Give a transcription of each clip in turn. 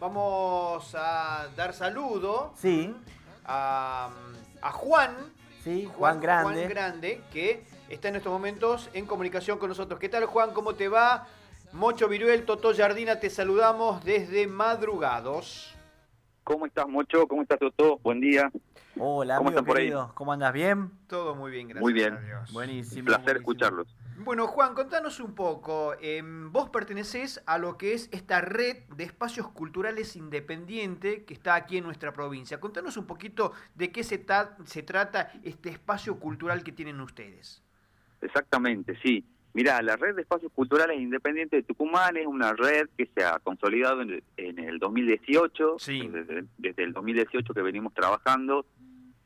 Vamos a dar saludo Sí, a, a Juan. sí, Juan Grande. Juan Grande, que está en estos momentos en comunicación con nosotros. ¿Qué tal, Juan? ¿Cómo te va? Mocho Viruel, Toto Jardina, te saludamos desde Madrugados. ¿Cómo estás, Mocho? ¿Cómo estás, Toto? Buen día. Hola, ¿Cómo amigo están por ahí? ¿Cómo andas? ¿Bien? Todo muy bien, gracias Muy bien. a Dios. Buenísimo. Un placer buenísimo. escucharlos. Bueno, Juan, contanos un poco. em, vos pertenecés a lo que es esta red de espacios culturales independiente que está aquí en nuestra provincia. Contanos un poquito de qué se, ta- se trata este espacio cultural que tienen ustedes. Exactamente, sí. Mira, la red de espacios culturales independientes de Tucumán es una red que se ha consolidado en el, en el 2018, Sí. desde, desde el 2018 que venimos trabajando,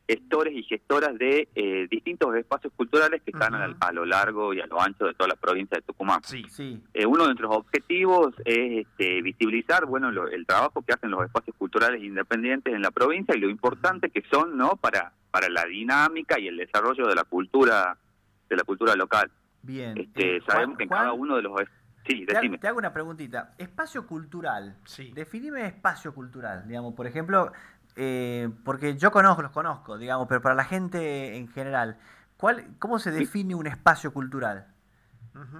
gestores y gestoras de eh, distintos espacios culturales que están a, Ujú. a lo largo y a lo ancho de toda la provincia de Tucumán. Sí. Sí, Eh, uno de nuestros objetivos es este, visibilizar bueno lo- el trabajo que hacen los espacios culturales independientes en la provincia y lo importante que son no para para la dinámica y el desarrollo de la cultura de la cultura local. bien. Este, Eh, sabemos Juan- que en Juan, cada uno de los sí, te, decime. te hago una preguntita. Espacio cultural. Sí. Definime espacio cultural, digamos, por ejemplo, eh, porque yo conozco, los conozco, digamos, pero para la gente en general, ¿cuál, ¿cómo se define un espacio cultural?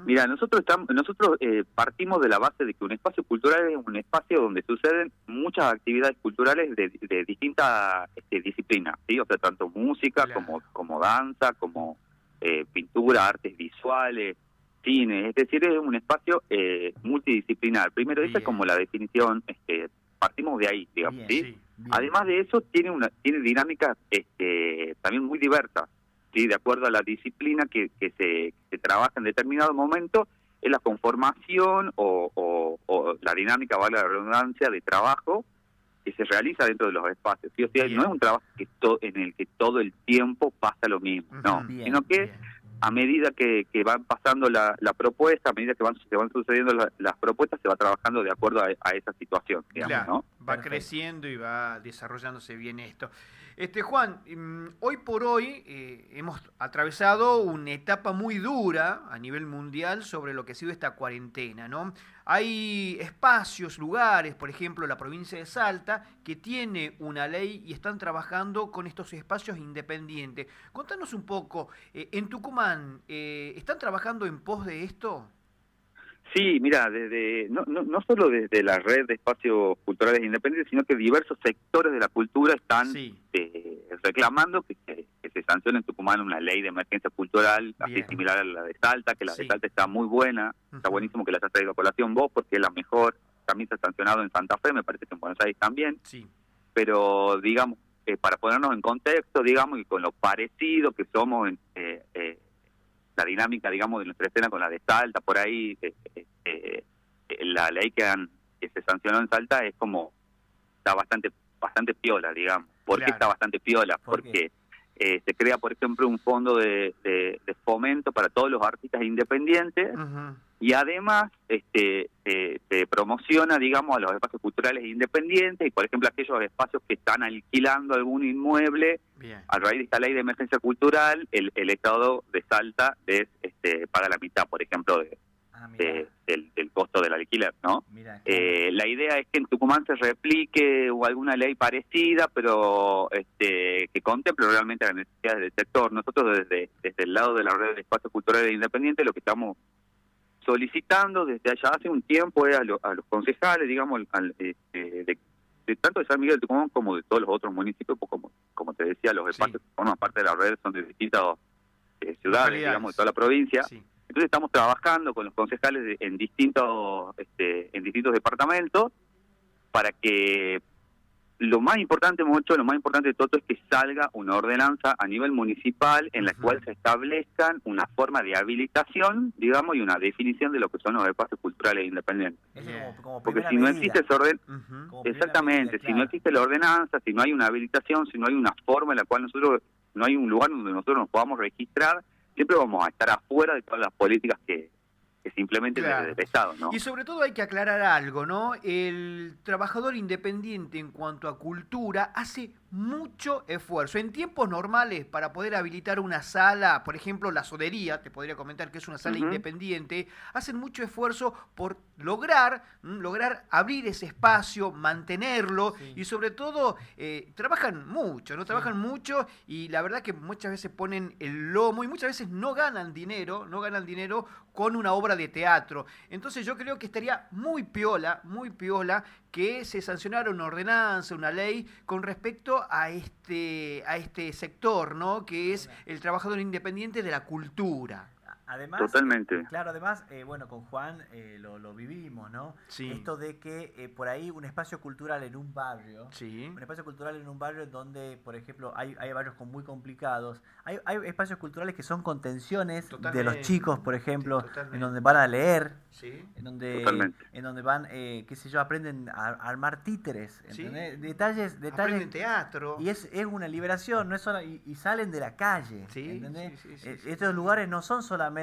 Mira, nosotros estamos, nosotros eh, partimos de la base de que un espacio cultural es un espacio donde suceden muchas actividades culturales de, de distintas este, disciplinas, ¿sí? O sea, tanto música Claro. como, como danza, como eh, pintura, artes visuales, cine, es decir, es un espacio eh, multidisciplinar. Primero, esa es como la definición, este, partimos de ahí, digamos, Bien, ¿sí? Además de eso, tiene una tiene dinámicas este, también muy diversas, ¿sí? de acuerdo a la disciplina que, que, se, que se trabaja en determinado momento, es la conformación o, o- o la dinámica, vale la redundancia, de trabajo que se realiza dentro de los espacios. ¿sí? O sea, Bien. no es un trabajo que to- en el que todo el tiempo pasa lo mismo, no. Bien, sino que. A medida que, que van pasando la, la propuesta, a medida que van, se van sucediendo la- las propuestas, se va trabajando de acuerdo a, a esa situación, digamos, Claro, ¿no? Va Perfecto. creciendo y va desarrollándose bien esto. Este Juan, mm, hoy por hoy eh, hemos atravesado una etapa muy dura a nivel mundial sobre lo que ha sido esta cuarentena, ¿no? Hay espacios, lugares, por ejemplo, la provincia de Salta, que tiene una ley y están trabajando con estos espacios independientes. Contanos un poco, eh, en Tucumán, eh, ¿están trabajando en pos de esto? Sí, mira, desde no, no, no solo desde la red de espacios culturales independientes, sino que diversos sectores de la cultura están Sí, eh, reclamando que, se- que se sancione en Tucumán una ley de emergencia cultural, así similar a la de Salta, que la Sí. de Salta está muy buena, está buenísimo que la hayas traído a colación. Vos, porque es la mejor, también se ha sancionado en Santa Fe, me parece que en Buenos Aires también, sí, pero digamos, eh, para ponernos en contexto, digamos, y con lo parecido que somos en eh, eh, la dinámica, digamos, de nuestra escena con la de Salta, por ahí, eh, eh, eh, la ley que, han, que se sancionó en Salta es como, está bastante bastante piola, digamos. ¿Por qué está bastante piola? ¿Por qué? Eh, se crea, por ejemplo, un fondo de, de- de fomento para todos los artistas independientes y además este eh, se promociona digamos a los espacios culturales independientes y por ejemplo aquellos espacios que están alquilando algún inmueble bien. a raíz de esta ley de emergencia cultural el, el estado de Salta les este, paga la mitad por ejemplo de, Ah, de- del, del costo del alquiler no mira, eh, la idea es que en Tucumán se replique o alguna ley parecida, pero este, que contemple realmente las necesidades del sector. Nosotros desde, desde el lado de la red de espacios culturales independientes lo que estamos solicitando desde allá hace un tiempo es a, lo- a los concejales, digamos, al, eh, de, de tanto de San Miguel de Tucumán como de todos los otros municipios, pues como, como te decía, los Sí. espacios que forman parte de la red son de distintas eh, ciudades, digamos, de toda la provincia. Sí. Entonces estamos trabajando con los concejales de- en distintos este, en distintos departamentos para que lo más importante, mucho, lo más importante de todo es que salga una ordenanza a nivel municipal en la cual se establezcan una forma de habilitación, digamos, y una definición de lo que son los espacios culturales independientes. como, como Porque si no existe esa orden, exactamente, medida, si no existe la ordenanza, si no hay una habilitación, si no hay una forma en la cual nosotros, no hay un lugar donde nosotros nos podamos registrar, siempre vamos a estar afuera de todas las políticas que, que simplemente Claro. del Estado, ¿no? Y sobre todo hay que aclarar algo, ¿no? El trabajador independiente en cuanto a cultura hace mucho esfuerzo. En tiempos normales, para poder habilitar una sala, por ejemplo, la sodería, te podría comentar que es una sala independiente, hacen mucho esfuerzo por lograr, mm, lograr abrir ese espacio, mantenerlo Sí. y sobre todo eh, trabajan mucho, ¿no? Trabajan mucho y la verdad que muchas veces ponen el lomo y muchas veces no ganan dinero, no ganan dinero con una obra de teatro. Entonces yo creo que estaría muy piola, muy piola que se sancionara una ordenanza, una ley con respecto a este, a este sector, ¿no? Que es el trabajador independiente de la cultura. Además, Totalmente. Claro, además, eh, bueno, con Juan eh, lo, lo vivimos, ¿no? Sí. Esto de que eh, por ahí un espacio cultural en un barrio, Sí. un espacio cultural en un barrio donde, por ejemplo, hay, hay barrios con muy complicados, hay, hay espacios culturales que son contenciones de los Totalmente. chicos, por ejemplo, Sí, totalmente. en donde van a leer, Sí. en donde, Totalmente. en donde van, eh, qué sé yo, aprenden a, a armar títeres, Sí. ¿entendés? Detalles, Aprenden detalles. teatro. Y es, es una liberación, no es solo, y, y salen de la calle. Sí, ¿entendés? sí, sí, sí, Eh, sí, Estos sí. lugares no son solamente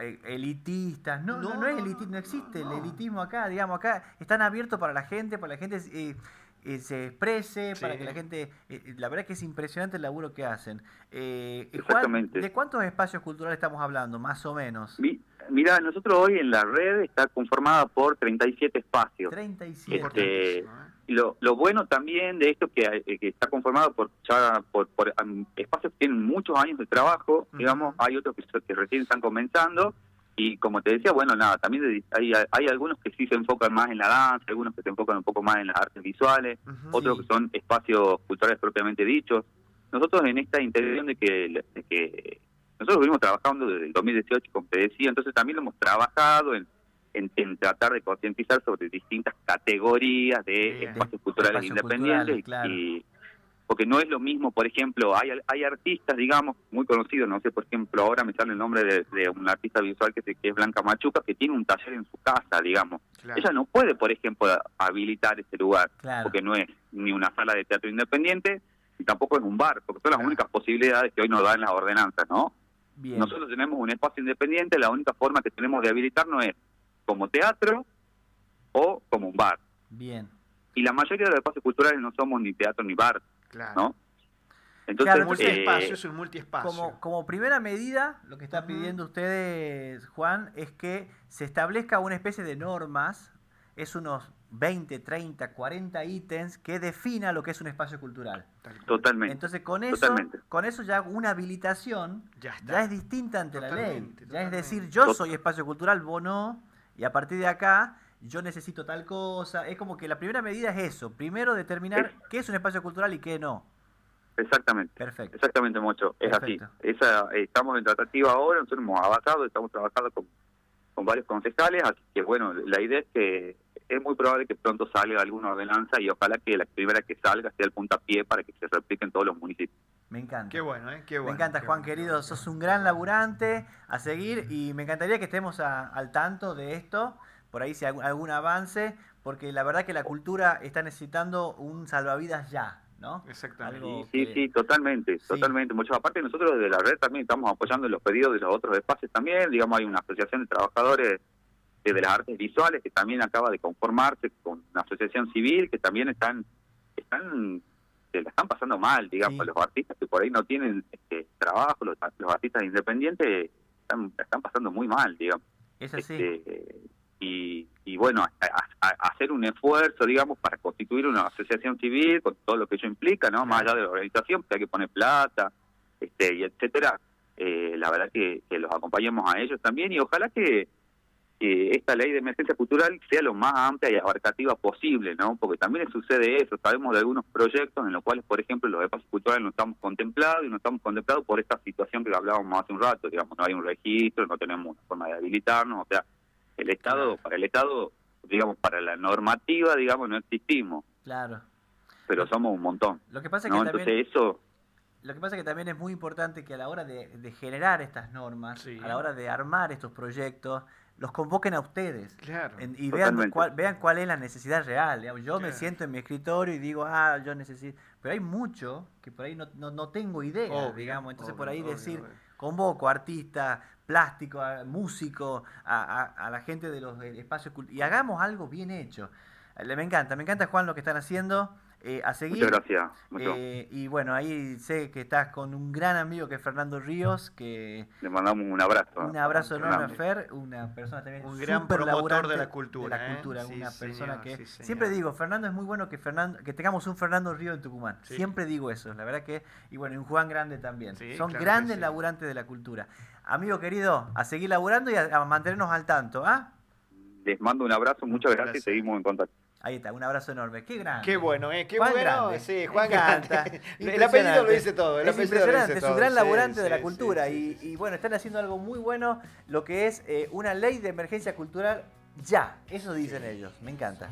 eh, elitistas, no, no, No, no es no, eliti- no, existe el elitismo acá, digamos, acá están abiertos para la gente, para que la gente eh, eh, se exprese, para que la gente, eh, eh, la verdad que es impresionante el laburo que hacen. Eh, Juan, Exactamente. ¿de cuántos espacios culturales estamos hablando, más o menos? Mi- Mira, nosotros hoy en la red está conformada por 37 espacios. 37. Este, ¿eh? Lo, lo bueno también de esto que, hay- que está conformado por ya por, por, um, espacios que tienen muchos años de trabajo, digamos, hay otros que, que recién están comenzando y como te decía, bueno, nada, también de- hay, hay algunos que sí se enfocan más en la danza, algunos que se enfocan un poco más en las artes visuales, otros Sí. que son espacios culturales propiamente dichos. Nosotros en esta intención de que, de que nosotros venimos trabajando desde el 2018, como te decía, entonces también lo hemos trabajado en, en, en tratar de concientizar sobre distintas categorías de Bien. espacios culturales espacios independientes. culturales, claro. y- porque no es lo mismo, por ejemplo, hay, hay artistas, digamos, muy conocidos, no sé, por ejemplo, ahora me sale el nombre de, de un artista visual que, se- que es Blanca Machuca, que tiene un taller en su casa, digamos. Claro. Ella no puede, por ejemplo, habilitar ese lugar Claro. porque no es ni una sala de teatro independiente y tampoco es un bar, porque son las Claro. únicas posibilidades que hoy nos dan las ordenanzas, ¿no? Bien. Nosotros tenemos un espacio independiente, la única forma que tenemos de habilitarnos es como teatro o como un bar. Bien. Y la mayoría de los espacios culturales no somos ni teatro ni bar, Claro. ¿no? Entonces, Claro, Un entonces, eh, multiespacio, es un multiespacio. Como, como primera medida, lo que está pidiendo ustedes, Juan, es que se establezca una especie de normas, es unos 20, 30, 40 ítems que defina lo que es un espacio cultural. Totalmente. Entonces, con eso, Totalmente. con eso ya una habilitación Ya está. ya es distinta ante la ley. Totalmente, Ya es decir, yo soy espacio cultural, vos no, y a partir de acá yo necesito tal cosa. Es como que la primera medida es eso. Primero determinar qué es un espacio cultural y qué no. Exactamente. Perfecto. Exactamente, Mocho. Es Perfecto. así. Esa, estamos en tratativa ahora, nosotros hemos avanzado, estamos trabajando con, con varios concejales, así que bueno, la idea es que es muy probable que pronto salga alguna ordenanza y ojalá que la primera que salga sea el puntapié para que se replique en todos los municipios. Me encanta. Qué bueno, ¿eh? Qué bueno. me encanta, Juan, bueno, querido. bueno. Sos un gran laburante a seguir y me encantaría que estemos a- al tanto de esto, por ahí si hay algún- avance, porque la verdad que la cultura está necesitando un salvavidas ya, ¿no? Exactamente. Algo Sí, que- sí, totalmente, Sí. totalmente. Mucho aparte nosotros desde la red también estamos apoyando los pedidos de los otros espacios también, digamos hay una asociación de trabajadores de las artes visuales que también acaba de conformarse con una asociación civil que también están están se la están pasando mal, digamos, Sí. los artistas que por ahí no tienen este, trabajo, los, los artistas independientes están la están pasando muy mal, digamos. Es así. Este, y, y bueno, hacer un esfuerzo, digamos, para constituir una asociación civil con todo lo que ello implica, ¿no? Más allá de la organización, porque hay que poner plata, este, y etcétera. Eh, la verdad que, que los acompañemos a ellos también y ojalá que que esta ley de emergencia cultural sea lo más amplia y abarcativa posible, ¿no? Porque también sucede eso, sabemos de algunos proyectos en los cuales, por ejemplo, los espacios culturales no estamos contemplados y no estamos contemplados por esta situación que hablábamos hace un rato, digamos, no hay un registro, no tenemos una forma de habilitarnos, o sea, el Estado, Claro. para el Estado, digamos, para la normativa, digamos, no existimos, Claro. pero somos un montón, Lo que pasa es ¿no? que también Entonces eso, Lo que pasa es que también es muy importante que a la hora de, de generar estas normas, Sí. a la hora de armar estos proyectos, los convoquen a ustedes. Claro. En- y vean cuál, vean cuál es la necesidad real. digamos. Yo me siento en mi escritorio y digo, ah, yo necesito... Pero hay mucho que por ahí no, no, no tengo idea, Obvio, digamos. Entonces obvio, por ahí obvio, decir, obvio. Convoco a artistas, plástico, a músico, a, a la gente de los espacios culturales, y hagamos algo bien hecho. Me encanta, me encanta Juan lo que están haciendo. Eh, a seguir. Muchas gracias. Eh, y bueno, ahí sé que estás con un gran amigo que es Fernando Ríos, que... Le mandamos un abrazo. Un abrazo enorme a Fer, una persona también un gran promotor de la cultura. De la ¿eh? cultura, una persona que... siempre digo, Fernando, es muy bueno que Fernando que tengamos un Fernando Ríos en Tucumán. Siempre digo eso, la verdad que... Y bueno, y un Juan Grande también. Son grandes laburantes de la cultura. Amigo querido, a seguir laburando y a, mantenernos al tanto, ¿ah? Les mando un abrazo, muchas gracias y seguimos en contacto. Ahí está, un abrazo enorme. Qué grande. Qué bueno, ¿eh? Qué bueno. Grande. Sí, Juan Grande. el apellido lo dice todo. es impresionante, es un gran laburante de la cultura. y, bueno, están haciendo algo muy bueno, lo que es eh, una ley de emergencia cultural ya. Eso dicen ellos. Me encanta.